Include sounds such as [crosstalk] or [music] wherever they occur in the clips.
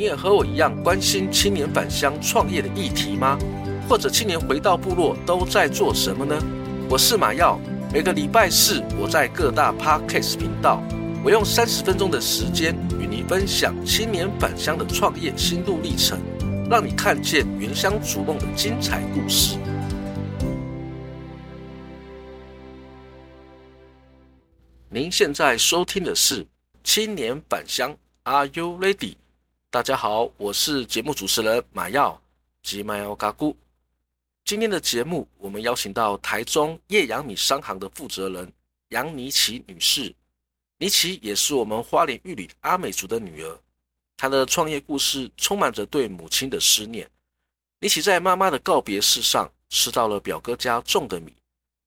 你也和我一样关心青年返乡创业的议题吗？或者青年回到部落都在做什么呢？我是马耀，每个礼拜四我在各大 Podcast 频道，我用三十分钟的时间与你分享青年返乡的创业心路历程，让你看见原乡逐梦的精彩故事。您现在收听的是《青年返乡》，Are you ready？大家好，我是节目主持人马耀吉马耀嘎咕。今天的节目，我们邀请到台中叶阳米商行的负责人杨尼奇女士。尼奇也是我们花莲玉里阿美族的女儿，她的创业故事充满着对母亲的思念。尼奇在妈妈的告别式上吃到了表哥家种的米，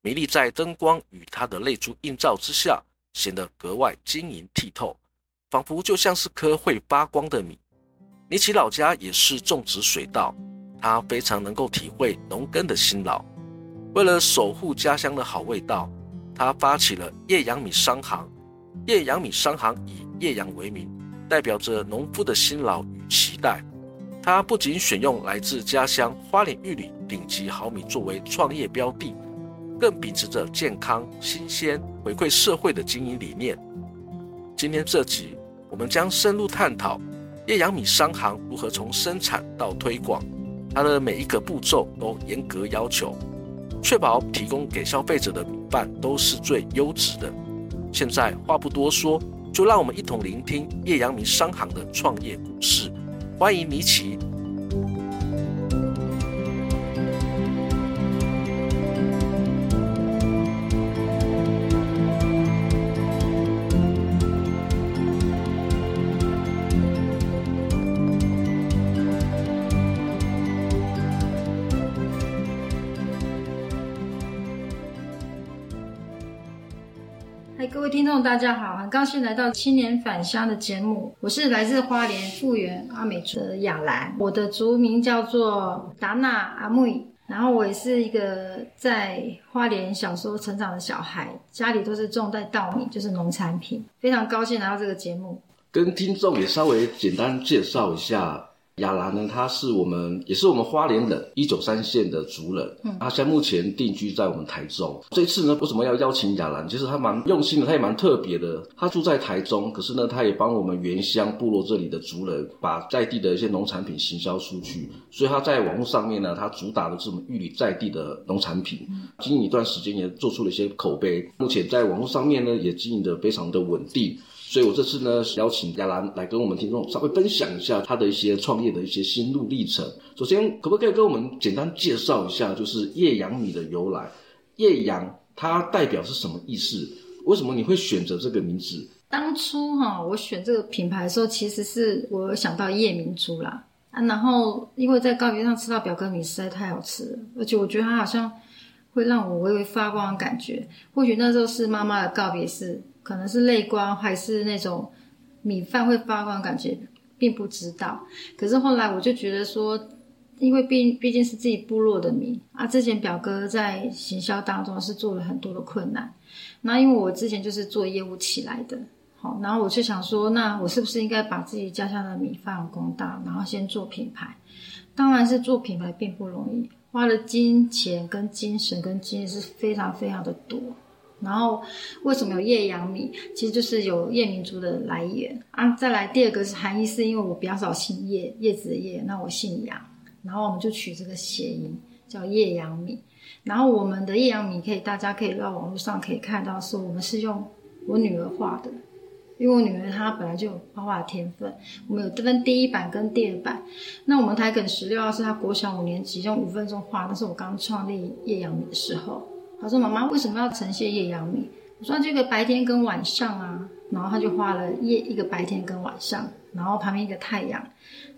米粒在灯光与她的泪珠映照之下，显得格外晶莹剔透，仿佛就像是颗会发光的米。妮琪老家也是种植水稻，他非常能够体会农耕的辛劳。为了守护家乡的好味道，他发起了叶阳米商行。叶阳米商行以叶阳为名，代表着农夫的辛劳与期待。他不仅选用来自家乡花莲玉里顶级好米作为创业标的，更秉持着健康、新鲜、回馈社会的经营理念。今天这集，我们将深入探讨。叶阳米商行如何从生产到推广，它的每一个步骤都严格要求，确保提供给消费者的米饭都是最优质的。现在话不多说，就让我们一同聆听叶阳米商行的创业故事。欢迎妮各位听众，大家好，很高兴来到青年返乡的节目。我是来自花莲富源阿美族的雅兰，我的族名叫做达纳阿木伊。然后我也是一个在花莲小时候成长的小孩，家里都是种在稻米，就是农产品。非常高兴来到这个节目，跟听众也稍微简单介绍一下。雅兰呢，他是我们也是我们花莲人，一九三县的族人。嗯，他现在目前定居在我们台中。这次呢，为什么要邀请雅兰？其实他蛮用心的，他也蛮特别的。他住在台中，可是呢，他也帮我们原乡部落这里的族人，把在地的一些农产品行销出去。所以他在网络上面呢，他主打的是我们玉里在地的农产品。经营一段时间，也做出了一些口碑。目前在网络上面呢，也经营的非常的稳定。所以我这次呢，邀请亚兰来跟我们听众稍微分享一下他的一些创业的一些心路历程。首先，可不可以跟我们简单介绍一下，就是叶阳米的由来？叶阳它代表是什么意思？为什么你会选择这个名字？当初哈，我选这个品牌的时候，其实是我想到夜明珠啦啊，然后因为在告别上吃到表哥米实在太好吃了，而且我觉得它好像会让我微微发光的感觉。或许那时候是妈妈的告别式。可能是泪光，还是那种米饭会发光的感觉，并不知道。可是后来我就觉得说，因为毕毕竟是自己部落的米啊，之前表哥在行销当中是做了很多的困难。那因为我之前就是做业务起来的，好，然后我就想说，那我是不是应该把自己家乡的米发扬光大，然后先做品牌？当然是做品牌并不容易，花的金钱、跟精神、跟经验是非常非常的多。然后为什么有叶阳米？其实就是有叶明珠的来源啊。再来第二个是含义，是因为我比较少姓叶，叶子的叶，那我姓杨，然后我们就取这个谐音叫叶阳米。然后我们的叶阳米可以，大家可以到网络上可以看到，是我们是用我女儿画的，因为我女儿她本来就有画画的天分。我们有分第一版跟第二版。那我们台梗十六号是她国小五年级用五分钟画，那是我刚创立叶阳米的时候。他说：“妈妈为什么要呈现叶阳米？”我说：“这个白天跟晚上啊，然后他就画了夜一个白天跟晚上，然后旁边一个太阳，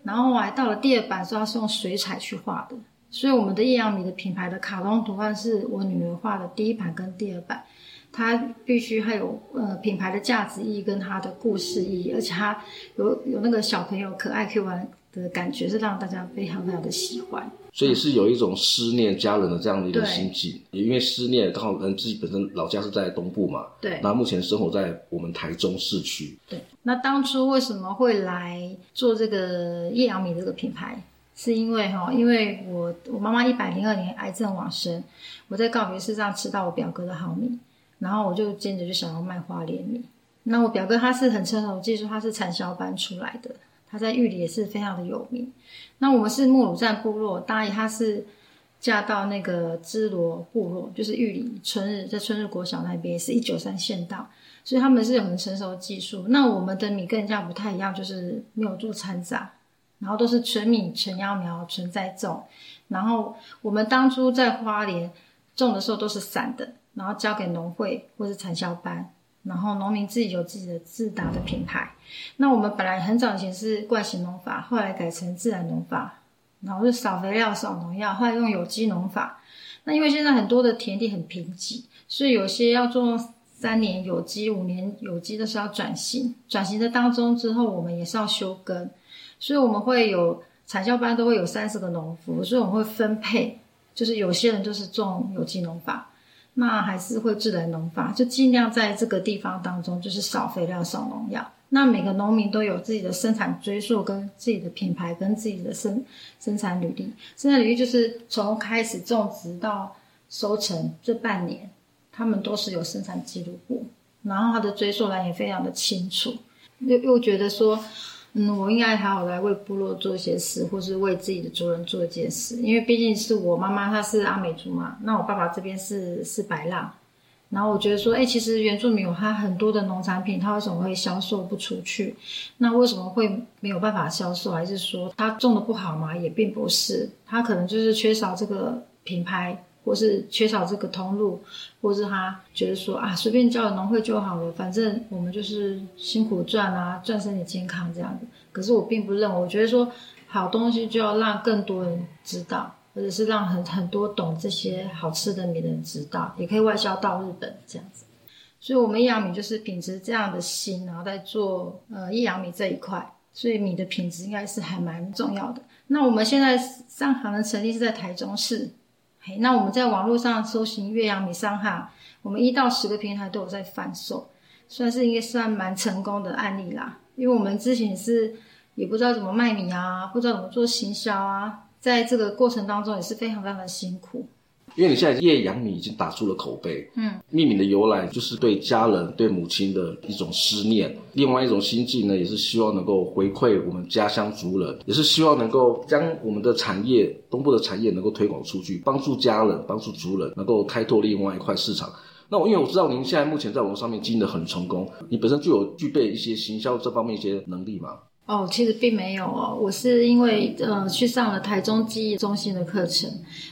然后我还到了第二版的时候，他是用水彩去画的。所以我们的叶阳米的品牌的卡通图案是我女儿画的第一版跟第二版，它必须还有呃品牌的价值意义跟它的故事意义，而且它有有那个小朋友可爱 Q 玩的感觉，是让大家非常非常的喜欢。所以是有一种思念家人的这样的一个心境，也因为思念刚好人自己本身老家是在东部嘛，对，那目前生活在我们台中市区。对，那当初为什么会来做这个叶阳米这个品牌？是因为哈，因为我我妈妈一百零二年癌症往生，我在告别式上吃到我表哥的好米，然后我就接着就想要卖花莲米。那我表哥他是很成熟技术，他是产销班出来的，他在玉里也是非常的有名。那我们是木鲁站部落，大姨她是嫁到那个支罗部落，就是玉里春日在春日国小那边，是一九三县道，所以他们是有很成熟的技术。那我们的米跟人家不太一样，就是没有做掺杂。然后都是纯米、纯秧苗、纯栽种。然后我们当初在花莲种的时候都是散的，然后交给农会或是产销班。然后农民自己有自己的自打的品牌。那我们本来很早以前是惯性农法，后来改成自然农法，然后是少肥料、少农药，后来用有机农法。那因为现在很多的田地很贫瘠，所以有些要做三年有机、五年有机的是要转型。转型的当中之后，我们也是要休耕。所以我们会有产销班都会有三十个农夫，所以我们会分配，就是有些人就是种有机农法，那还是会自然农法，就尽量在这个地方当中就是少肥料、少农药。那每个农民都有自己的生产追溯、跟自己的品牌、跟自己的生生产履历。生产履历就是从开始种植到收成这半年，他们都是有生产记录簿，然后他的追溯栏也非常的清楚，又又觉得说。嗯，我应该还好来为部落做一些事，或是为自己的族人做一件事，因为毕竟是我妈妈，她是阿美族嘛，那我爸爸这边是是白浪，然后我觉得说，哎，其实原住民有他很多的农产品，他为什么会销售不出去？那为什么会没有办法销售？还是说他种的不好吗？也并不是，他可能就是缺少这个品牌。或是缺少这个通路，或是他觉得说啊，随便交了农会就好了，反正我们就是辛苦赚啊，赚身体健康这样子。可是我并不认为，我觉得说好东西就要让更多人知道，或者是让很很多懂这些好吃的米的人知道，也可以外销到日本这样子。所以，我们叶阳米就是秉持这样的心，然后在做呃叶阳米这一块，所以米的品质应该是还蛮重要的。那我们现在上行的成立是在台中市。那我们在网络上搜寻岳阳米商哈，我们一到十个平台都有在贩售，算是应该算蛮成功的案例啦。因为我们之前是也不知道怎么卖米啊，不知道怎么做行销啊，在这个过程当中也是非常非常的辛苦。因为你现在叶阳米已经打出了口碑，嗯，命名的由来就是对家人、对母亲的一种思念。另外一种心境呢，也是希望能够回馈我们家乡族人，也是希望能够将我们的产业、东部的产业能够推广出去，帮助家人、帮助族人，能够开拓另外一块市场。那我因为我知道您现在目前在网络上面经营的很成功，你本身就有具备一些行销这方面一些能力吗？哦，其实并没有哦，我是因为呃去上了台中记忆中心的课程，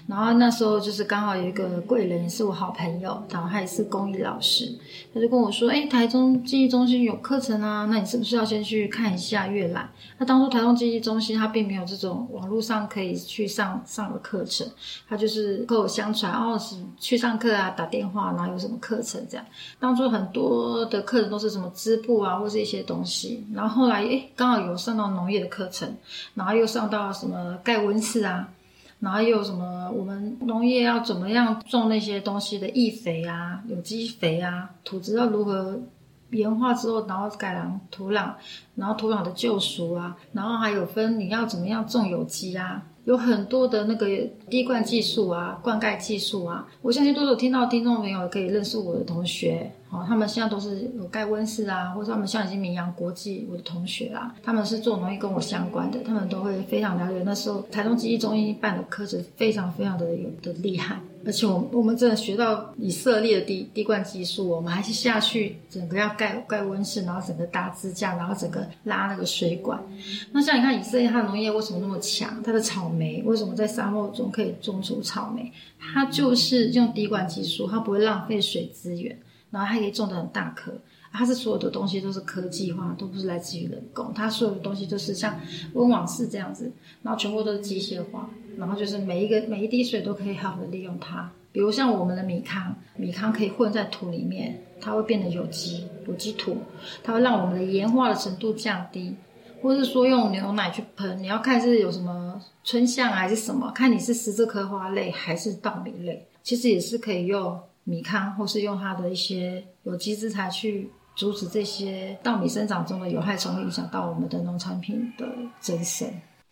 然后那时候就是刚好有一个贵人，也是我好朋友，然后他也是公益老师，他就跟我说，哎，台中记忆中心有课程啊，那你是不是要先去看一下阅览？那当初台中记忆中心他并没有这种网络上可以去上上的课程，他就是跟我相传，哦是去上课啊，打电话，然后有什么课程这样。当初很多的课程都是什么织布啊，或是一些东西，然后后来哎刚好。有上到农业的课程，然后又上到什么盖温室啊，然后又什么我们农业要怎么样种那些东西的易肥啊、有机肥啊，土质要如何盐化之后，然后改良土壤，然后土壤的救赎啊，然后还有分你要怎么样种有机啊，有很多的那个滴灌技术啊、灌溉技术啊，我相信多数听到听众朋友可以认识我的同学。哦，他们现在都是有盖温室啊，或者他们像已经名扬国际，我的同学啊，他们是做农业跟我相关的，他们都会非常了解。那时候台中记忆中心办的课程非常非常的有的厉害，而且我我们真的学到以色列的滴滴灌技术，我们还是下去整个要盖盖温室，然后整个搭支架，然后整个拉那个水管。那像你看以色列，它的农业为什么那么强？它的草莓为什么在沙漠中可以种出草莓？它就是用滴灌技术，它不会浪费水资源。然后还可以种的很大颗，它是所有的东西都是科技化，都不是来自于人工。它所有的东西都是像温网式这样子，然后全部都是机械化，然后就是每一个每一滴水都可以好好的利用它。比如像我们的米糠，米糠可以混在土里面，它会变得有机，有机土，它会让我们的盐化的程度降低。或是说用牛奶去喷，你要看是有什么春象还是什么，看你是十字科花类还是稻米类，其实也是可以用米糠或是用它的一些有机质材去阻止这些稻米生长中的有害虫，会影响到我们的农产品的增生。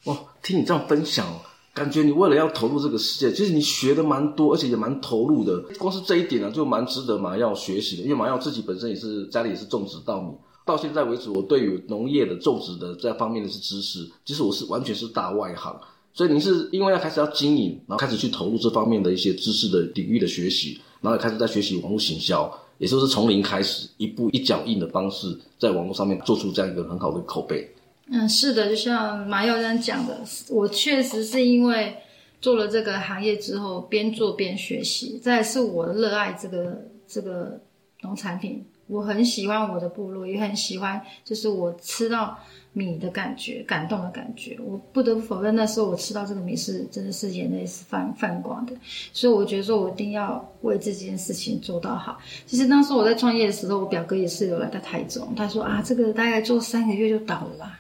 哇，听你这样分享，感觉你为了要投入这个世界，其实你学的蛮多，而且也蛮投入的。光是这一点呢，就蛮值得马耀学习的，因为马耀自己本身也是家里也是种植稻米。到现在为止，我对于农业的种植的这方面的是知识，其实我是完全是大外行。所以您是因为要开始要经营，然后开始去投入这方面的一些知识的领域的学习，然后开始在学习网络行销，也就是从零开始，一步一脚印的方式，在网络上面做出这样一个很好的口碑。嗯，是的，就像马耀这样讲的，我确实是因为做了这个行业之后，边做边学习，再来是我热爱这个这个农产品。我很喜欢我的部落，也很喜欢，就是我吃到米的感觉，感动的感觉。我不得不否认，那时候我吃到这个米是真的是眼泪是泛泛光的。所以我觉得说，我一定要为这件事情做到好。其实当时我在创业的时候，我表哥也是有来到台中，他说啊，这个大概做三个月就倒了。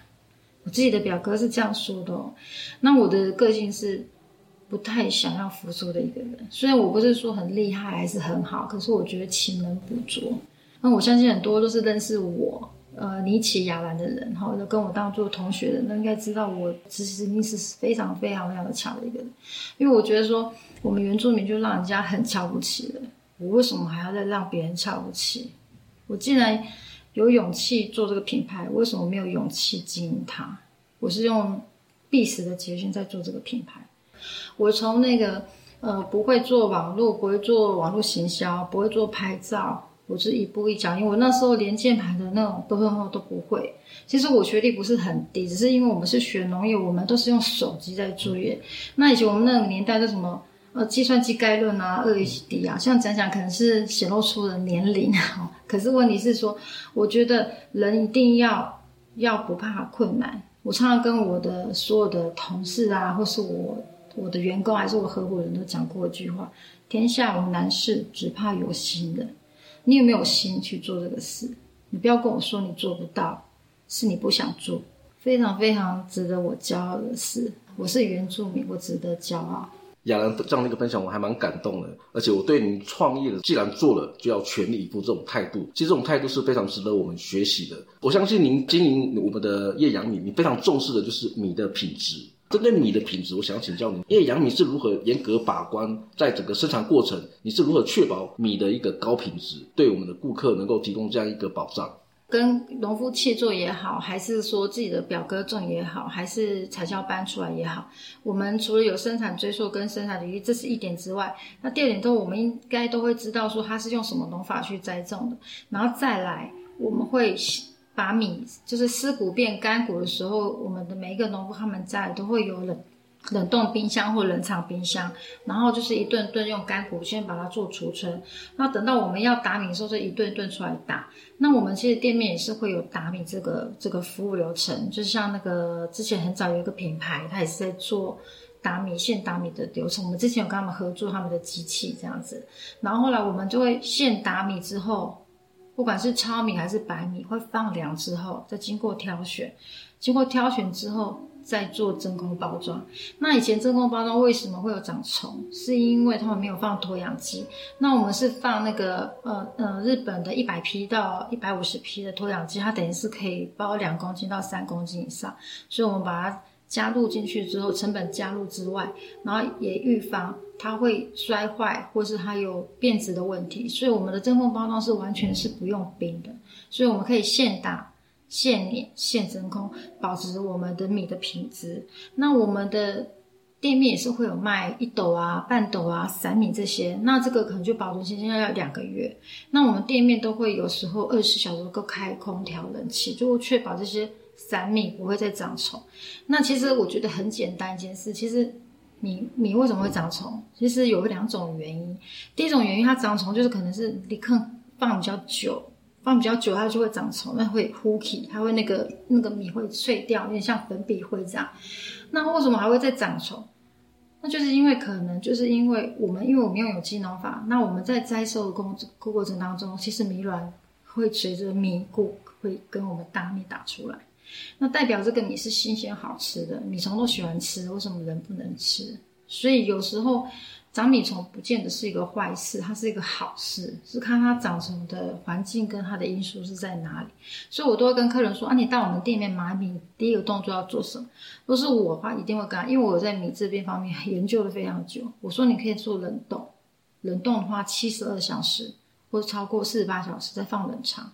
我自己的表哥是这样说的哦。那我的个性是不太想要服输的一个人，虽然我不是说很厉害还是很好，可是我觉得勤能补拙。那我相信很多都是认识我，呃，尼奇亚兰的人，哈，就跟我当做同学的人，都应该知道我其实一定是非常非常非常的强的一个人。因为我觉得说，我们原住民就让人家很瞧不起了，我为什么还要再让别人瞧不起？我既然有勇气做这个品牌，为什么没有勇气经营它？我是用必死的决心在做这个品牌。我从那个呃不会做网络，不会做网络行销，不会做拍照。我是一步一脚，因为我那时候连键盘的那种都都都不会。其实我学历不是很低，只是因为我们是学农业，我们都是用手机在作业。那以前我们那个年代的什么呃计算机概论啊、二 HD 啊，像讲讲可能是显露出了年龄啊。[laughs] 可是问题是说，我觉得人一定要要不怕困难。我常常跟我的所有的同事啊，或是我我的员工，还是我合伙人都讲过一句话：天下无难事，只怕有心人。你有没有心去做这个事？你不要跟我说你做不到，是你不想做。非常非常值得我骄傲的事，我是原住民，我值得骄傲。亚兰这样的一个分享，我还蛮感动的。而且我对您创业的，既然做了，就要全力以赴这种态度，其实这种态度是非常值得我们学习的。我相信您经营我们的叶阳米，你非常重视的就是米的品质。针对米的品质，我想请教你，叶阳米是如何严格把关，在整个生产过程，你是如何确保米的一个高品质，对我们的顾客能够提供这样一个保障？跟农夫契作也好，还是说自己的表哥种也好，还是产销班出来也好，我们除了有生产追溯跟生产履历，这是一点之外，那第二点都我们应该都会知道说它是用什么农法去栽种的，然后再来我们会。把米就是湿谷变干谷的时候，我们的每一个农夫他们家里都会有冷冷冻冰箱或冷藏冰箱，然后就是一顿顿用干谷先把它做储存，那等到我们要打米的时候，就一顿顿出来打。那我们其实店面也是会有打米这个这个服务流程，就像那个之前很早有一个品牌，它也是在做打米现打米的流程，我们之前有跟他们合作他们的机器这样子，然后后来我们就会现打米之后。不管是糙米还是白米，会放凉之后再经过挑选，经过挑选之后再做真空包装。那以前真空包装为什么会有长虫？是因为他们没有放脱氧机。那我们是放那个呃呃日本的一百匹到一百五十匹的脱氧机，它等于是可以包两公斤到三公斤以上，所以我们把它。加入进去之后，成本加入之外，然后也预防它会摔坏，或是它有变质的问题。所以我们的真空包装是完全是不用冰的，所以我们可以现打、现碾、现真空，保持我们的米的品质。那我们的店面也是会有卖一斗啊、半斗啊、散米这些，那这个可能就保存期限要两个月。那我们店面都会有时候二十小时都开空调、冷气，就会确保这些。散米不会再长虫，那其实我觉得很简单一件事。其实米米为什么会长虫？其实有两种原因。第一种原因，它长虫就是可能是你坑放比较久，放比较久，它就会长虫，那会呼起，它会那个那个米会碎掉，有点像粉笔灰这样。那为什么还会再长虫？那就是因为可能就是因为我们因为我们用有机农法，那我们在栽收的过过过程当中，其实米卵会随着米固会跟我们大米打出来，那代表这个米是新鲜好吃的，米虫都喜欢吃，为什么人不能吃？所以有时候。长米虫不见得是一个坏事，它是一个好事，是看它长虫的环境跟它的因素是在哪里。所以我都会跟客人说啊，你到我们店里面买米，第一个动作要做什么？如果是我的话，一定会跟，因为我在米这边方面 [laughs] 研究的非常久。我说你可以做冷冻，冷冻的话七十二小时或超过四十八小时再放冷藏。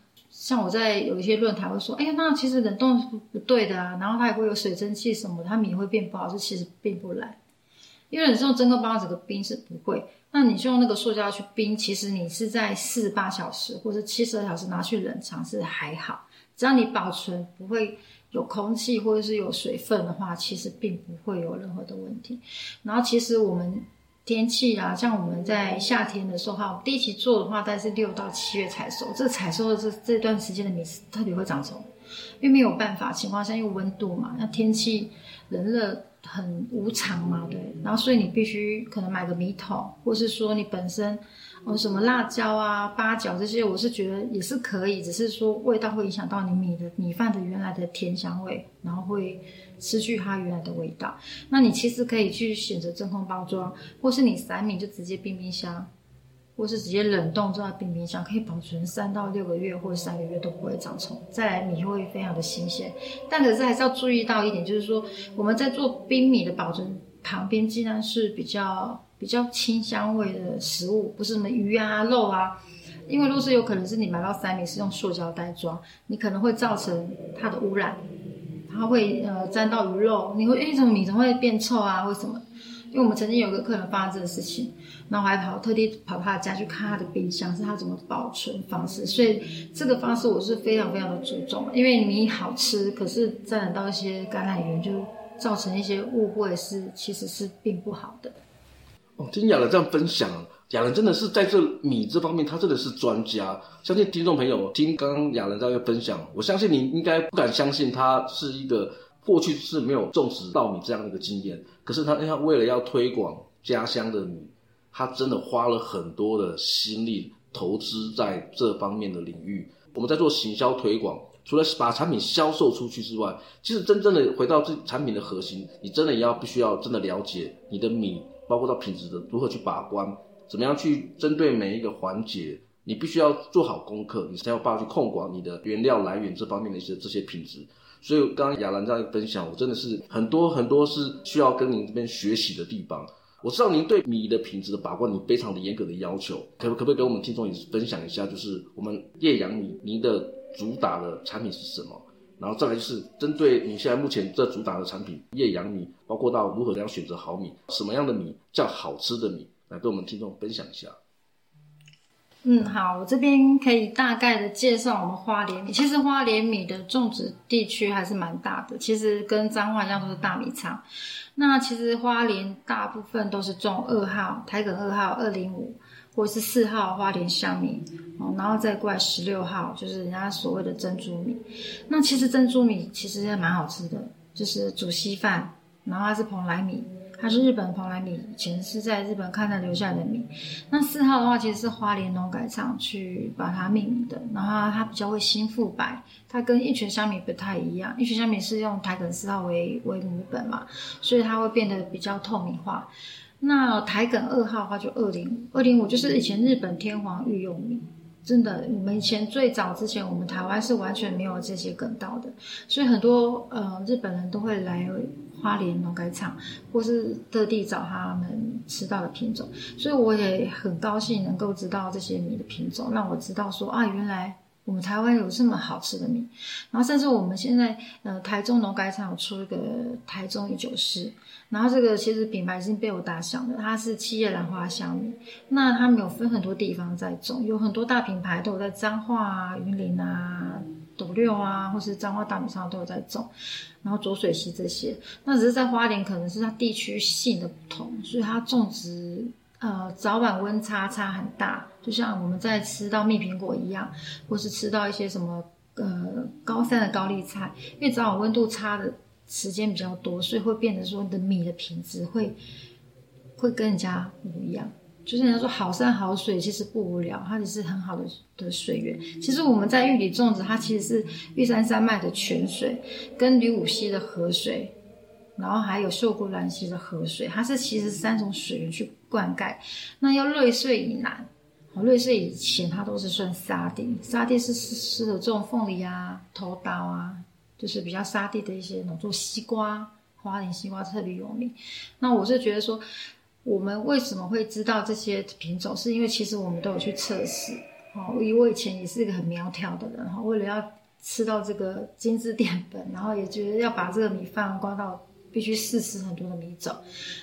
像我在有一些论坛会说，哎呀，那其实冷冻是不对的啊，然后它也会有水蒸气什么，它米会变不好，这其实并不然。因为你是用真空包装，这个冰是不会。那你就用那个塑胶去冰，其实你是在四十八小时或者七十二小时拿去冷藏是还好，只要你保存不会有空气或者是有水分的话，其实并不会有任何的问题。然后其实我们天气啊，像我们在夏天的时候哈，第一期做的话，大概是六到七月采收，这采收的这这段时间的米特别会长虫，因为没有办法情况下，因为温度嘛，那天气冷热。很无常嘛，对，然后所以你必须可能买个米桶，或是说你本身有什么辣椒啊、八角这些，我是觉得也是可以，只是说味道会影响到你米的米饭的原来的甜香味，然后会失去它原来的味道。那你其实可以去选择真空包装，或是你散米就直接冰冰箱。或是直接冷冻做到冰冰箱，可以保存三到六个月，或者三个月都不会长虫。再来米会非常的新鲜，但可是还是要注意到一点，就是说我们在做冰米的保存旁边，尽量是比较比较清香味的食物，不是什么鱼啊、肉啊，因为如果是有可能是你买到三明是用塑胶袋装，你可能会造成它的污染，它会呃沾到鱼肉，你会诶怎么米怎么会变臭啊？为什么？因为我们曾经有个客人发生这个事情。然后我还跑特地跑他的家去看他的冰箱，是他怎么保存方式，所以这个方式我是非常非常的注重，因为米好吃，可是沾染到一些感染源，就造成一些误会，是其实是并不好的。哦，听雅伦这样分享，雅伦真的是在这米这方面，他真的是专家。相信听众朋友听刚刚雅伦这样分享，我相信你应该不敢相信他是一个过去是没有种植稻米这样的一个经验，可是他他为了要推广家乡的米。他真的花了很多的心力投资在这方面的领域。我们在做行销推广，除了把产品销售出去之外，其实真正的回到这产品的核心，你真的要必须要真的了解你的米，包括到品质的如何去把关，怎么样去针对每一个环节，你必须要做好功课，你才有办法去控管你的原料来源这方面的一些这些品质。所以刚刚雅兰这样分享，我真的是很多很多是需要跟您这边学习的地方。我知道您对米的品质的把关，你非常的严格的要求，可可不可以跟我们听众也分享一下？就是我们叶阳米，您的主打的产品是什么？然后再来就是针对你现在目前这主打的产品叶阳米，包括到如何这样选择好米，什么样的米叫好吃的米，来跟我们听众分享一下。嗯，好，我这边可以大概的介绍我们花莲米。其实花莲米的种植地区还是蛮大的，其实跟彰化一样都是大米仓。那其实花莲大部分都是种二号台梗二号二零五，或是四号花莲香米，哦，然后再过来十六号，就是人家所谓的珍珠米。那其实珍珠米其实也蛮好吃的，就是煮稀饭，然后它是蓬莱米。它是日本蓬莱米，以前是在日本看到留下来的米。那四号的话，其实是花莲农改场去把它命名的。然后它比较会新复白，它跟一泉香米不太一样。一泉香米是用台梗四号为为母本嘛，所以它会变得比较透明化。那台梗二号的话就二零五，二零五就是以前日本天皇御用米。真的，我们以前最早之前，我们台湾是完全没有这些梗稻的，所以很多呃日本人都会来。花莲农改场，或是特地找他们吃到的品种，所以我也很高兴能够知道这些米的品种，让我知道说啊，原来我们台湾有这么好吃的米。然后甚至我们现在呃台中农改场有出一个台中一九四，然后这个其实品牌已经被我打响了，它是七叶兰花香米。那他们有分很多地方在种，有很多大品牌都有在彰化啊、云林啊。斗六啊，或是彰化大米上都有在种，然后浊水溪这些，那只是在花莲可能是它地区性的不同，所以它种植呃早晚温差差很大，就像我们在吃到蜜苹果一样，或是吃到一些什么呃高山的高丽菜，因为早晚温度差的时间比较多，所以会变得说你的米的品质会会跟人家不一样。就是人家说好山好水，其实不无聊，它只是很好的的水源。其实我们在玉里种植，它其实是玉山山脉的泉水，跟蔺武溪的河水，然后还有秀姑峦溪的河水，它是其实三种水源去灌溉。那要瑞穗以南，瑞穗以前它都是算沙地，沙地是适合种凤梨啊、头刀啊，就是比较沙地的一些农作，西瓜、花莲西瓜特别有名。那我是觉得说。我们为什么会知道这些品种？是因为其实我们都有去测试。哦，因为我以前也是一个很苗条的人，哈，为了要吃到这个精致淀粉，然后也觉得要把这个米饭刮到，必须试吃很多的米种。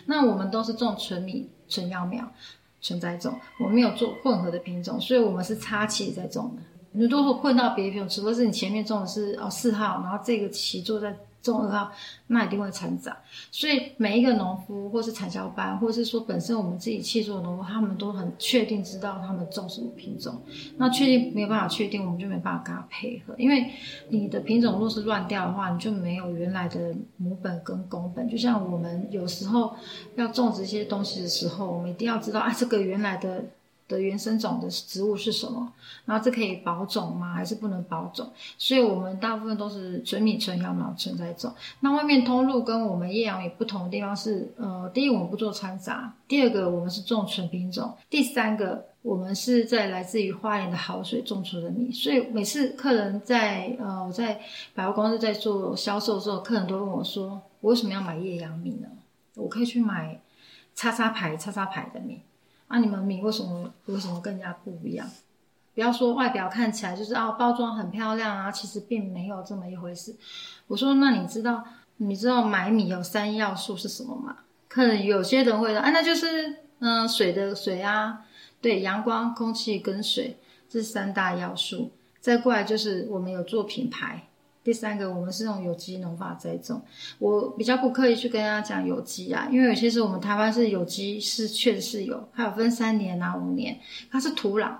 那我们都是种纯米、纯秧苗、纯栽种，我们没有做混合的品种，所以我们是插旗在种的。你如果混到别的品种，除非是你前面种的是哦四号，然后这个旗坐在。种二号，那一定会成长。所以每一个农夫，或是产销班，或是说本身我们自己契作农夫，他们都很确定知道他们种什么品种。那确定没有办法确定，我们就没办法跟他配合。因为你的品种若是乱掉的话，你就没有原来的母本跟公本。就像我们有时候要种植一些东西的时候，我们一定要知道啊，这个原来的。的原生种的植物是什么？然后这可以保种吗？还是不能保种？所以我们大部分都是纯米、纯羊苗、纯在种。那外面通路跟我们叶阳米不同的地方是，呃，第一我们不做掺杂，第二个我们是种纯品种，第三个我们是在来自于花莲的好水种出的米。所以每次客人在呃我在百货公司在做销售的时候，客人都问我说：“我为什么要买叶阳米呢？我可以去买叉叉牌、叉叉牌的米。”那、你们米为什么为什么更加不一样？不要说外表看起来就是啊，包装很漂亮啊，其实并没有这么一回事。我说，那你知道你知道买米有三要素是什么吗？可能有些人会说，啊，那就是嗯、水的水啊，对，阳光、空气跟水，这三大要素。再过来就是我们有做品牌。第三个，我们是用有机农法栽种。我比较不刻意去跟大家讲有机啊，因为有些时候我们台湾是有机，是确实是有，还有分三年啊、五年，它是土壤。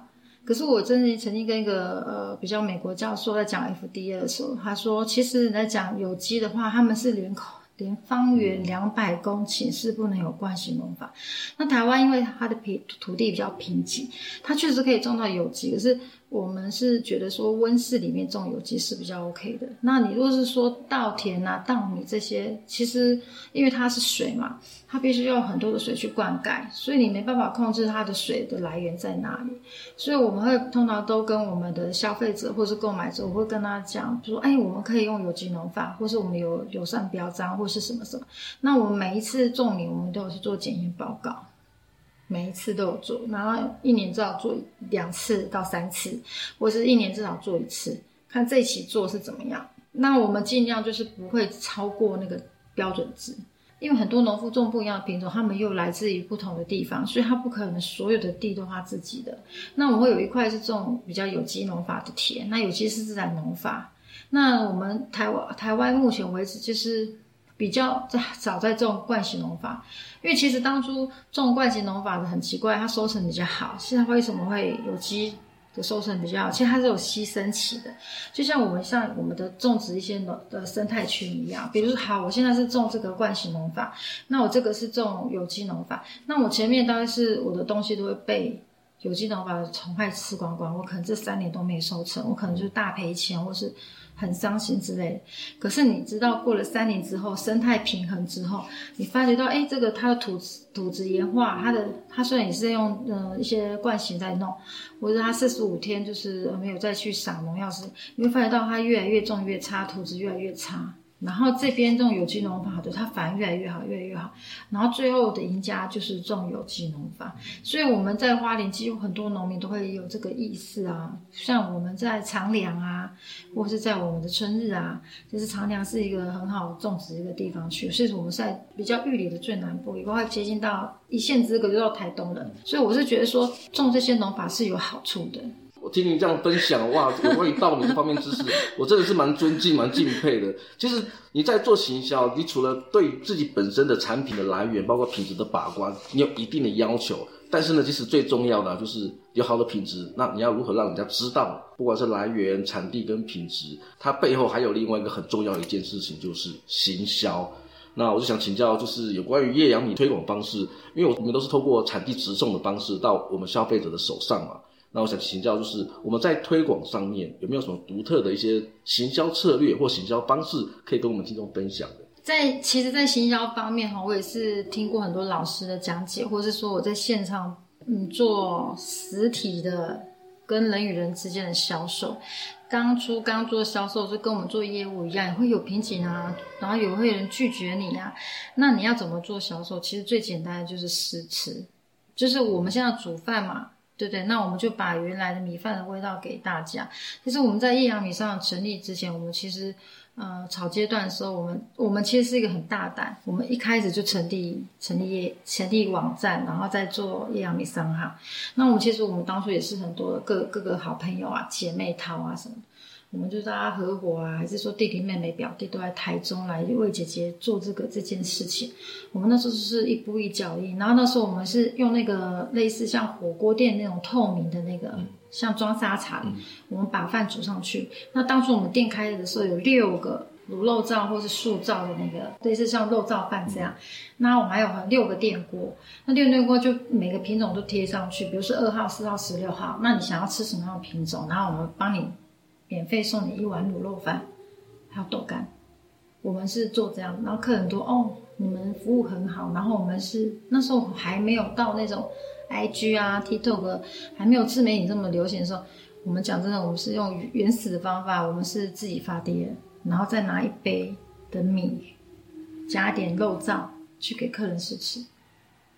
可是我真的曾经跟一个呃比较美国教授在讲 FDA 的时候，他说，其实你在讲有机的话，他们是连口连方圆两百公顷是不能有惯性农法。那台湾因为它的平土地比较贫瘠，它确实可以种到有机，可是。我们是觉得说温室里面种有机是比较 OK 的。那你如果是说稻田啊、稻米这些，其实因为它是水嘛，它必须要很多的水去灌溉，所以你没办法控制它的水的来源在哪里。所以我们会通常都跟我们的消费者或是购买者，我会跟他讲，说：哎，我们可以用有机农法，或是我们有友善标章，或是什么什么。那我们每一次种米，我们都有去做检验报告。每一次都有做，然后一年至少做两次到三次，或是一年至少做一次，看这一期做是怎么样。那我们尽量就是不会超过那个标准值，因为很多农夫种不一样的品种，他们又来自于不同的地方，所以他不可能所有的地都他自己的。那我们会有一块是种比较有机农法的田，那有机是自然农法。那我们台湾台湾目前为止就是。比较在早在种惯性农法，因为其实当初种惯性农法的很奇怪，它收成比较好。现在为什么会有机的收成比较好？其实它是有牺牲期的，就像我们像我们的种植一些农的生态圈一样。比如说，好，我现在是种这个惯性农法，那我这个是种有机农法，那我前面大概是我的东西都会被有机农法的虫害吃光光，我可能这三年都没收成，我可能就是大赔钱，或是。很伤心之类的，可是你知道，过了三年之后，生态平衡之后，你发觉到，哎，这个它的土土质盐化，它的它虽然也是用呃一些惯性在弄，或者它四十五天就是没有再去撒农药时，你会发觉到它越来越重越差，土质越来越差。然后这边这种有机农法的，它反而越来越好，越来越好。然后最后的赢家就是种有机农法。所以我们在花莲，几乎很多农民都会有这个意识啊。像我们在长梁啊，或是在我们的春日啊，就是长梁是一个很好种植的一个地方去。所以我们在比较玉里的最南部，也会接近到一线之隔就到台东了。所以我是觉得说种这些农法是有好处的。我听你这样分享，哇，有关于稻米这方面知识，[laughs] 我真的是蛮尊敬、蛮敬佩的。其实你在做行销，你除了对自己本身的产品的来源，包括品质的把关，你有一定的要求。但是呢，其实最重要的就是有好的品质。那你要如何让人家知道，不管是来源、产地跟品质，它背后还有另外一个很重要的一件事情，就是行销。那我就想请教，就是有关于叶阳米推广方式，因为我们都是透过产地直送的方式到我们消费者的手上嘛。那我想请教，就是我们在推广上面有没有什么独特的一些行销策略或行销方式，可以跟我们听众分享的？在其实，在行销方面哈，我也是听过很多老师的讲解，或是说我在现场嗯做实体的跟人与人之间的销售。当初刚做销售是跟我们做业务一样，也会有瓶颈啊，然后也会有人拒绝你啊。那你要怎么做销售？其实最简单的就是试吃，就是我们现在煮饭嘛。对对，那我们就把原来的米饭的味道给大家。其实我们在叶阳米上成立之前，我们其实呃炒阶段的时候，我们我们其实是一个很大胆，我们一开始就成立成立业成立网站，然后再做叶阳米商行。那我们其实我们当初也是很多各各个好朋友啊、姐妹淘啊什么。我们就大家合伙啊，还是说弟弟妹妹表弟都在台中来为姐姐做这个这件事情。我们那时候是一步一脚印，然后那时候我们是用那个类似像火锅店那种透明的那个，像装沙茶，我们把饭煮上去。那当初我们店开的时候有六个卤肉燥或是素燥的那个，类似像肉燥饭这样。那我们还有六个电锅，那六个电锅就每个品种都贴上去，比如说二号、四号、十六号，那你想要吃什么样的品种，然后我们帮你。免费送你一碗卤肉饭，还有豆干。我们是做这样，然后客人多哦，你们服务很好。然后我们是那时候还没有到那种 IG 啊、TikTok 还没有自媒体这么流行的时候，我们讲真的，我们是用原始的方法，我们是自己发碟，然后再拿一杯的米，加点肉燥去给客人试吃。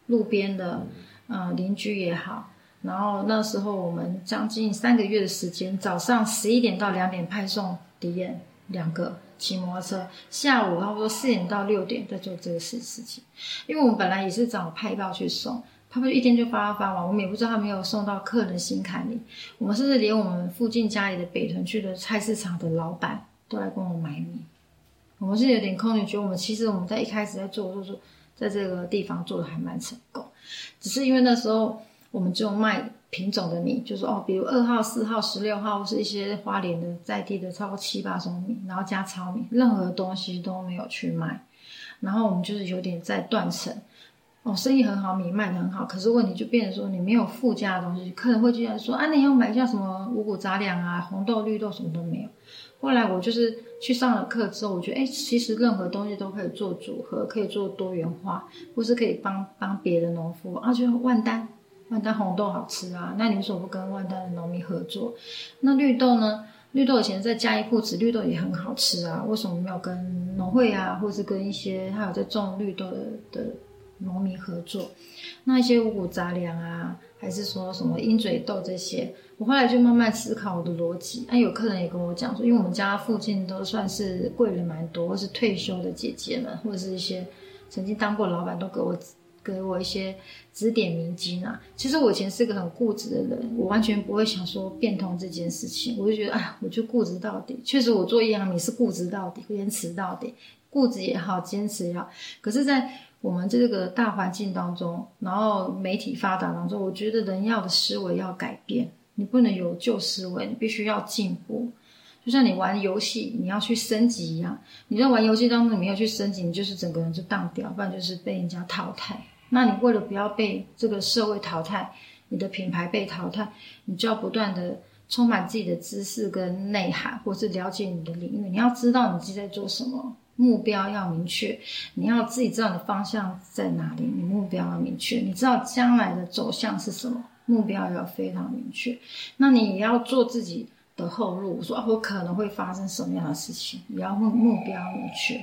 路边的，嗯、邻居也好。然后那时候我们将近三个月的时间，早上十一点到两点派送体验两个骑摩托车，下午差不多四点到六点在做这个事事情。因为我们本来也是找派报去送，派报一天就发发完，我们也不知道他没有送到客人心坎里。我们甚至连我们附近家里的北屯区的菜市场的老板都来跟我买米。我们是有点空，你觉得我们其实我们在一开始在做，就是在这个地方做的还蛮成功，只是因为那时候。我们就卖品种的米，就是哦，比如二号、四号、十六号，是一些花莲的在地的，超过七八种米，然后加糙米，任何东西都没有去卖。然后我们就是有点在断层，哦，生意很好，米卖得很好，可是问题就变成说你没有附加的东西，客人会进来说啊，你要买下什么五谷杂粮啊、红豆、绿豆，什么都没有。后来我就是去上了课之后，我觉得哎，其实任何东西都可以做组合，可以做多元化，或是可以帮帮别的农夫啊，就万丹。万丹红豆好吃啊，那你为什么不跟万丹的农民合作？那绿豆呢？绿豆以前在嘉义铺子，绿豆也很好吃啊，为什么没有跟农会啊，或是跟一些还有在种绿豆的的农民合作？那一些五谷杂粮啊，还是说什么鹰嘴豆这些？我后来就慢慢思考我的逻辑。那有客人也跟我讲说，因为我们家附近都算是贵人蛮多，或是退休的姐姐们，或者是一些曾经当过老板，都给我。给我一些指点迷津啊！其实我以前是个很固执的人，我完全不会想说变通这件事情。我就觉得，哎，我就固执到底。确实，我做叶阳米是固执到底，坚持到底。固执也好，坚持也好。可是，在我们这个大环境当中，然后媒体发达当中，我觉得人要的思维要改变。你不能有旧思维，你必须要进步。就像你玩游戏，你要去升级一样。你在玩游戏当中，你没有去升级，你就是整个人就荡掉，不然就是被人家淘汰。那你为了不要被这个社会淘汰，你的品牌被淘汰，你就要不断的充满自己的知识跟内涵，或是了解你的领域。你要知道你自己在做什么，目标要明确。你要自己知道你的方向在哪里，你目标要明确。你知道将来的走向是什么，目标要非常明确。那你也要做自己的后路，说我可能会发生什么样的事情，你要目目标明确。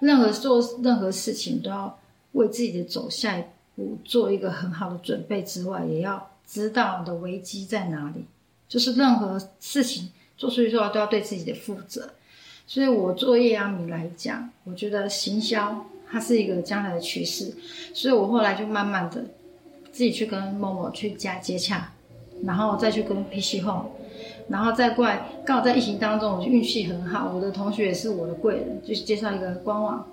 任何做任何事情都要。为自己的走下一步做一个很好的准备之外，也要知道你的危机在哪里。就是任何事情做出去之后，都要对自己的负责。所以我做叶阳米来讲，我觉得行销它是一个将来的趋势。所以我后来就慢慢的自己去跟某某去加接洽，然后再去跟 PC Home，然后再过来，刚好在疫情当中，我运气很好，我的同学也是我的贵人，就是介绍一个官网，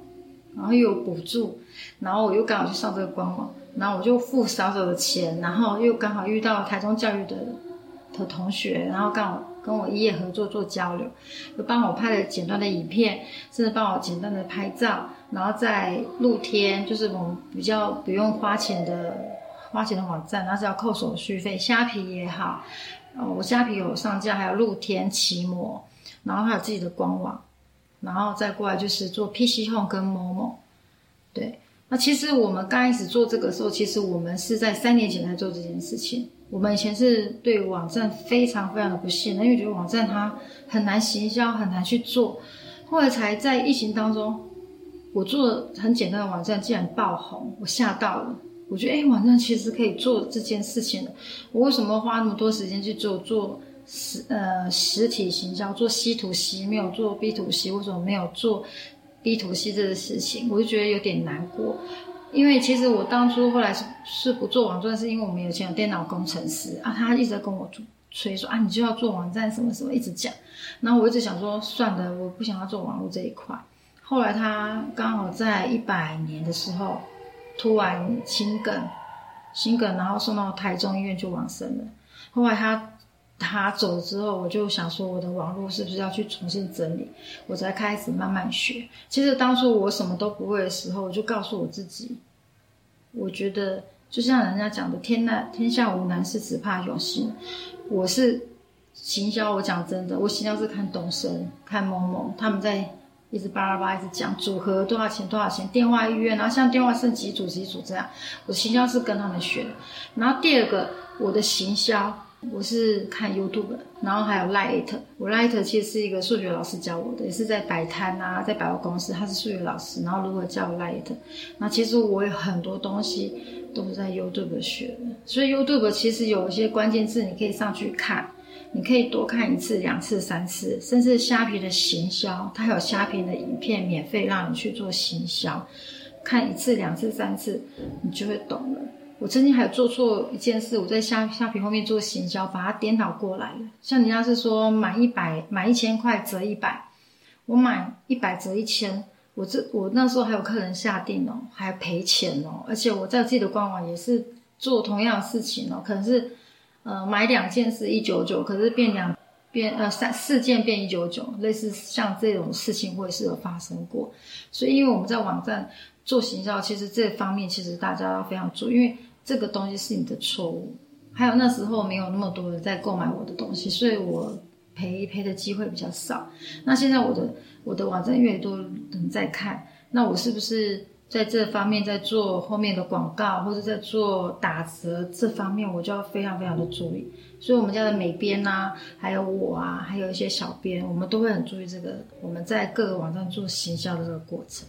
然后又有补助，然后我又刚好去上这个官网，然后我就付少少的钱，然后又刚好遇到台中教育的的同学，然后刚好跟我一夜合作做交流，又帮我拍了简单的影片，甚至帮我简单的拍照，然后在露天，就是我们比较不用花钱的。花钱的网站，那是要扣手续费。虾皮也好，呃，我虾皮有上架，还有露天骑摩，然后还有自己的官网，然后再过来就是做 PC Home 跟 Momo。对，那其实我们刚开始做这个时候，其实我们是在三年前才做这件事情。我们以前是对网站非常非常的不信，因为觉得网站它很难行销，很难去做。后来才在疫情当中，我做了很简单的网站，竟然爆红，我吓到了。我觉得，哎，网站其实可以做这件事情的。我为什么花那么多时间去做做实呃实体行销，做 C to C 没有做 B to C？为什么没有做 B to C 这个事情？我就觉得有点难过。因为其实我当初后来是是不做网站，是因为我们以前有电脑工程师啊，他一直在跟我催说啊，你就要做网站什么什么，一直讲。然后我一直想说，算了，我不想要做网络这一块。后来他刚好在一百年的时候。突然心梗，心梗，然后送到台中医院就往生了。后来他他走之后，我就想说，我的网络是不是要去重新整理？我才开始慢慢学。其实当初我什么都不会的时候，我就告诉我自己，我觉得就像人家讲的“天难天下无难事，只怕有心”。我是行销，我讲真的，我行销是看东森、看某某他们在。一直巴拉巴拉一直讲组合多少钱多少钱，电话预约，然后像电话剩几组几组这样。我行销是跟他们学，然后第二个我的行销我是看 YouTube，然后还有 Light，我 Light 其实是一个数学老师教我的，也是在摆摊啊，在百货公司，他是数学老师，然后如何教 Light，那其实我有很多东西都是在 YouTube 学的，所以 YouTube 其实有一些关键字你可以上去看。你可以多看一次、两次、三次，甚至虾皮的行销，它有虾皮的影片免费让你去做行销，看一次、两次、三次，你就会懂了。我曾经还有做错一件事，我在虾虾皮后面做行销，把它颠倒过来了。像你要是说满一百、满一千块折一百，我满一百折一千，我这我那时候还有客人下定哦，还赔钱哦，而且我在自己的官网也是做同样的事情哦，可能是。呃，买两件是一九九，可是变两变呃三四件变一九九，类似像这种事情会是有发生过。所以，因为我们在网站做行销，其实这方面其实大家要非常注意，因为这个东西是你的错误。还有那时候没有那么多人在购买我的东西，所以我赔赔的机会比较少。那现在我的我的网站越多人在看，那我是不是？在这方面，在做后面的广告或者在做打折这方面，我就要非常非常的注意。所以，我们家的美编啊，还有我啊，还有一些小编，我们都会很注意这个。我们在各个网站做行销的这个过程。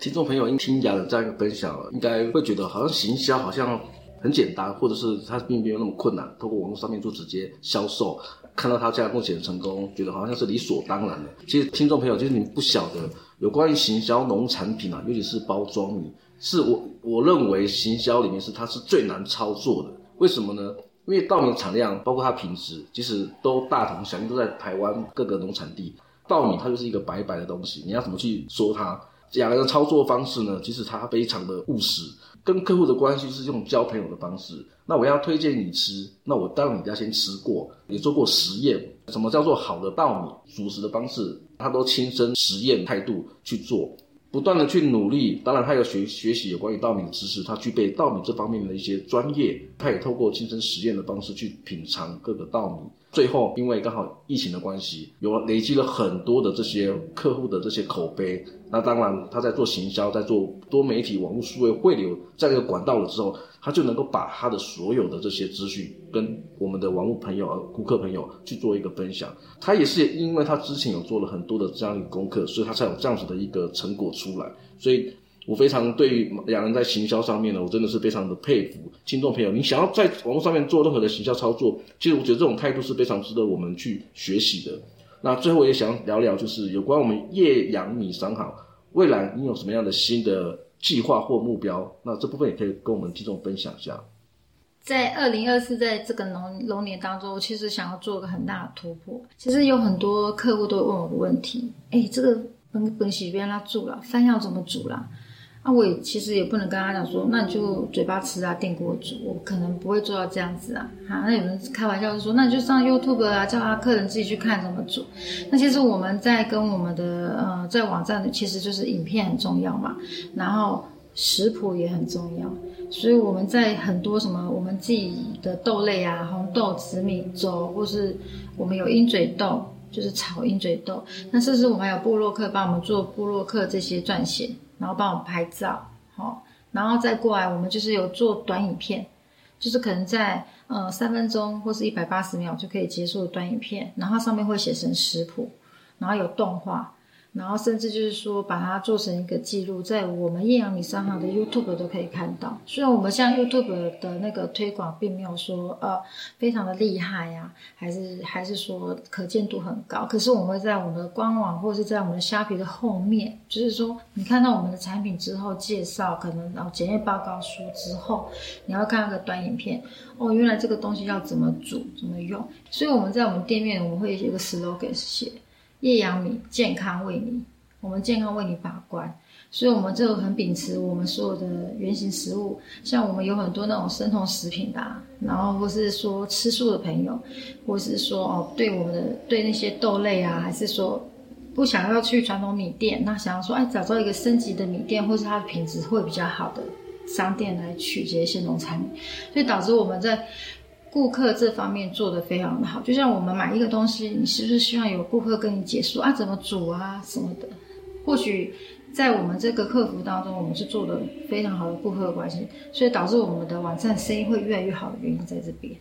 听众朋友，一听雅的这样一个分享，应该会觉得好像行销好像很简单，或者是它并没有那么困难，透过网络上面做直接销售。看到他这样目前的成功，觉得好像是理所当然的。其实听众朋友，就是你不晓得有关于行销农产品啊，尤其是包装米，是我我认为行销里面是它是最难操作的。为什么呢？因为稻米产量包括它品质，其实都大同小异，都在台湾各个农产地。稻米它就是一个白白的东西，你要怎么去说它？雅兰的操作方式呢，其实他非常的务实。跟客户的关系是用交朋友的方式。那我要推荐你吃，那我当然你要先吃过，也做过实验。什么叫做好的稻米？熟食的方式，他都亲身实验态度去做，不断的去努力。当然，他有学学习有关于稻米的知识，他具备稻米这方面的一些专业。他也透过亲身实验的方式去品尝各个稻米。最后，因为刚好疫情的关系，有累积了很多的这些客户的这些口碑。那当然，他在做行销，在做多媒体网络数位汇流这样一个管道了之后，他就能够把他的所有的这些资讯跟我们的网络朋友、顾客朋友去做一个分享。他也是因为他之前有做了很多的这样一个功课，所以他才有这样子的一个成果出来。所以。我非常对两人在行销上面呢，我真的是非常的佩服。听众朋友，你想要在网络上面做任何的行销操作，其实我觉得这种态度是非常值得我们去学习的。那最后也想聊聊，就是有关我们叶阳米商行未来你有什么样的新的计划或目标？那这部分也可以跟我们听众分享一下。在二零二四在这个龙龙年当中，我其实想要做一个很大的突破。其实有很多客户都会问我的问题，哎，这个本本喜别让他煮了，饭要怎么煮啦？那、我也其实也不能跟他讲说，那你就嘴巴吃啊，电锅煮，我可能不会做到这样子啊。好，那有人开玩笑就说，那你就上 YouTube 啊，叫他客人自己去看怎么煮。那其实我们在跟我们的呃，在网站的其实就是影片很重要嘛，然后食谱也很重要。所以我们在很多什么我们自己的豆类啊，红豆、紫米粥，或是我们有鹰嘴豆，就是炒鹰嘴豆。那甚至我们还有部落客帮我们做部落客这些撰写。然后帮我们拍照，好，然后再过来，我们就是有做短影片，就是可能在呃三分钟或是一百八十秒就可以结束的短影片，然后上面会写成食谱，然后有动画。然后甚至就是说，把它做成一个记录，在我们艳阳米商行的 YouTube 都可以看到。虽然我们像 YouTube 的那个推广，并没有说呃非常的厉害呀、还是还是说可见度很高。可是我们会在我们的官网或是在我们的虾皮的后面，就是说你看到我们的产品之后介绍，可能然后检验报告书之后，你要看那个短影片哦，原来这个东西要怎么煮怎么用。所以我们在我们店面我们会有一个 slogan 写。叶阳米健康为你，我们健康为你把关，所以我们就很秉持我们所有的原型食物，像我们有很多那种生酮食品的、然后或是说吃素的朋友，或是说哦对我们的对那些豆类啊，还是说不想要去传统米店，那想要说哎找到一个升级的米店，或是它的品质会比较好的商店来取这些农产品，所以导致我们在。顾客这方面做得非常的好，就像我们买一个东西，你是不是希望有顾客跟你解说啊，怎么煮啊什么的？或许在我们这个客服当中，我们是做的非常好的顾客的关系，所以导致我们的网站生意会越来越好的原因在这边。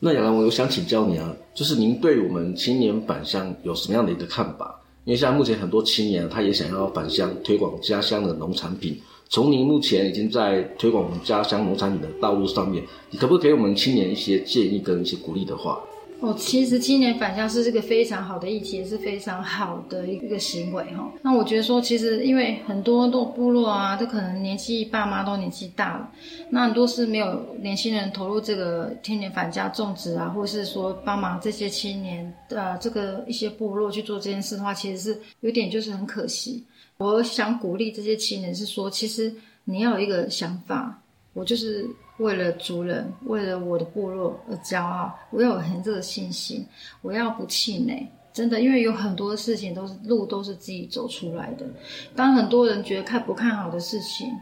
那亚兰，我有想请教你啊，就是您对我们青年返乡有什么样的一个看法？因为像目前很多青年他也想要返乡推广家乡的农产品。从您目前已经在推广我们家乡农产品的道路上面，你可不可以给我们青年一些建议跟一些鼓励的话？哦，其实青年返乡是这个非常好的议题，也是非常好的一个行为哈。那我觉得说，其实因为很多都部落啊，都可能年纪爸妈都年纪大了，那很多是没有年轻人投入这个青年返家种植啊，或是说帮忙这些青年呃这个一些部落去做这件事的话，其实是有点就是很可惜。我想鼓励这些青年是说，其实你要有一个想法，我就是为了族人，为了我的部落而骄傲，我要有很这个信心，我要不气馁，真的，因为有很多事情都是路都是自己走出来的。当很多人觉得看不看好的事情，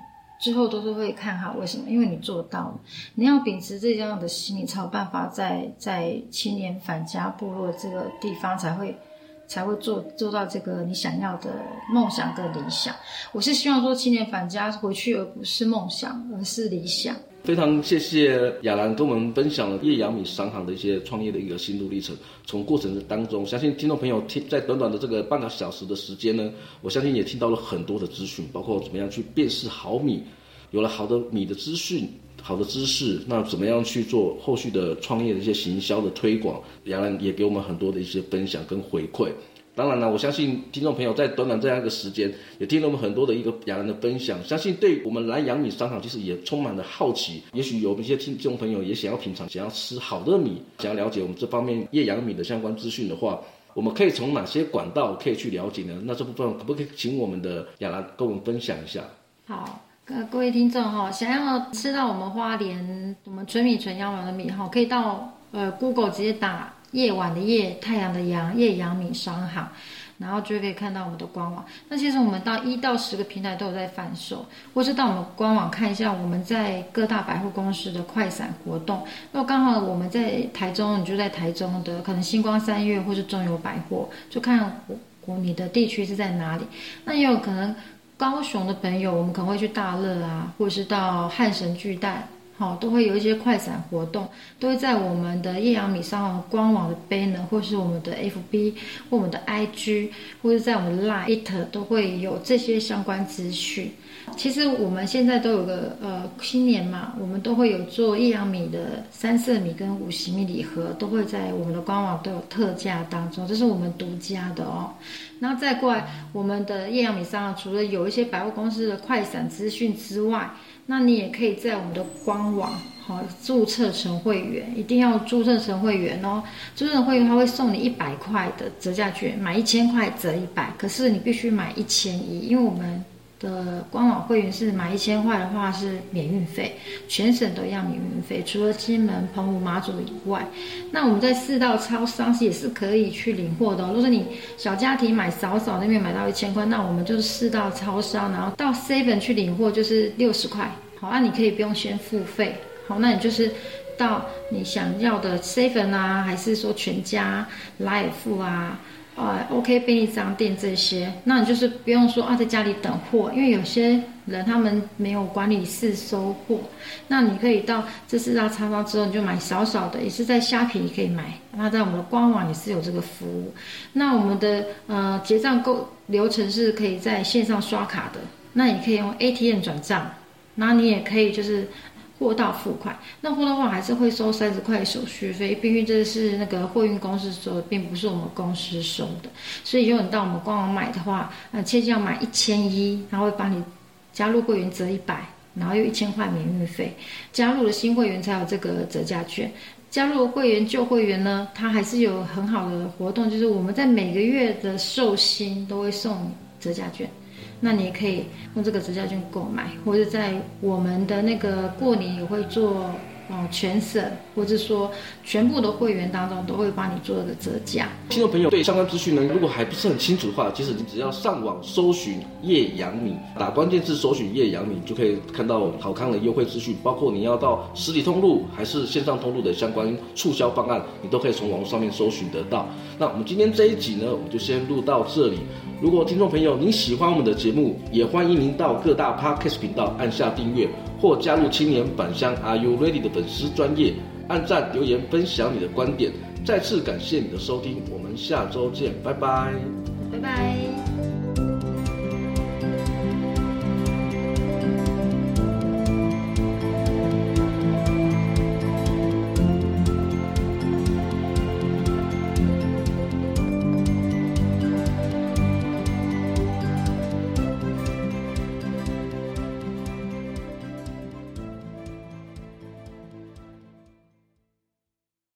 最后都是会看好，为什么？因为你做到了。你要秉持这样的心，你才有办法在在青年返家部落这个地方才会。才会做做到这个你想要的梦想跟理想。我是希望说青年返家回去，而不是梦想，而是理想。非常谢谢亚兰跟我们分享了叶阳米商行的一些创业的一个心路历程。从过程当中，相信听众朋友听在短短的这个半个小时的时间呢，我相信也听到了很多的资讯，包括怎么样去辨识好米，有了好的米的资讯。好的知识，那怎么样去做后续的创业的一些行销的推广？亚兰也给我们很多的一些分享跟回馈。当然了，我相信听众朋友在短短这样一个时间，也听了我们很多的一个亚兰的分享，相信对我们蓝阳米商场其实也充满了好奇。也许有一些听众朋友也想要品尝，想要吃好的米，想要了解我们这方面叶阳米的相关资讯的话，我们可以从哪些管道可以去了解呢？那这部分可不可以请我们的亚兰跟我们分享一下？好。呃，各位听众哈，想要吃到我们花莲我们纯米纯阳软的米哈，可以到呃 Google 直接打夜晚的夜太阳的阳夜阳米商行，然后就可以看到我们的官网。那其实我们到一到十个平台都有在贩售，或是到我们官网看一下我们在各大百货公司的快闪活动。那刚好我们在台中，你就在台中的可能星光三月或是中友百货，就看我你的地区是在哪里。那也有可能。高雄的朋友，我们可能会去大乐啊，或者是到汉神巨蛋，好，都会有一些快闪活动，都会在我们的叶阳米商行官网的 banner，或是我们的 FB 或我们的 IG，或是在我们的 Line 都会有这些相关资讯。其实我们现在都有个呃新年嘛，我们都会有做叶阳米的三色米跟五十米礼盒，都会在我们的官网都有特价当中，这是我们独家的哦。然后再过来，我们的叶阳米商除了有一些百货公司的快闪资讯之外，那你也可以在我们的官网，好，注册成会员，一定要注册成会员哦。注册成会员，他会送你一百块的折价券，买一千块折一百，可是你必须买一千一，因为我们的官网会员是买一千块的话是免运费，全省都要免运费，除了金门、澎湖、马祖以外。那我们在四道超商也是可以去领货的哦。如果你小家庭买少少那边买到一千块，那我们就是四道超商，然后到 Seven 去领货就是六十块。好，那你可以不用先付费。好，那你就是到你想要的 seven 啊，还是说全家、life 啊啊、，OK 便利商店这些，那你就是不用说啊，在家里等货，因为有些人他们没有管理室收货，那你可以到这四大超商之后，你就买少少的，也是在虾皮可以买，那在我们的官网也是有这个服务。那我们的呃结账购流程是可以在线上刷卡的，那你可以用 ATM 转账，那你也可以就是。货到付款，那货到付款还是会收三十块手续费，毕竟这是那个货运公司收的，并不是我们公司收的。所以，如果你到我们官网买的话，呃，切记要买一千一，然后会帮你加入会员折一百，然后又一千块免运费。加入了新会员才有这个折价券，加入会员旧会员呢，它还是有很好的活动，就是我们在每个月的寿星都会送折价券。那你也可以用这个折价券购买，或者在我们的那个过年也会做。哦，全省或者说全部的会员当中都会帮你做一个折价。听众朋友对相关资讯呢，如果还不是很清楚的话，其实你只要上网搜寻叶阳米，打关键字搜寻叶阳米，就可以看到好康的优惠资讯，包括你要到实体通路还是线上通路的相关促销方案，你都可以从网络上面搜寻得到。那我们今天这一集呢，我们就先录到这里。如果听众朋友您喜欢我们的节目，也欢迎您到各大 Podcast 频道按下订阅。或加入青年返乡 Are You Ready 的粉丝专业，按赞留言分享你的观点。再次感谢你的收听，我们下周见，拜拜，拜拜。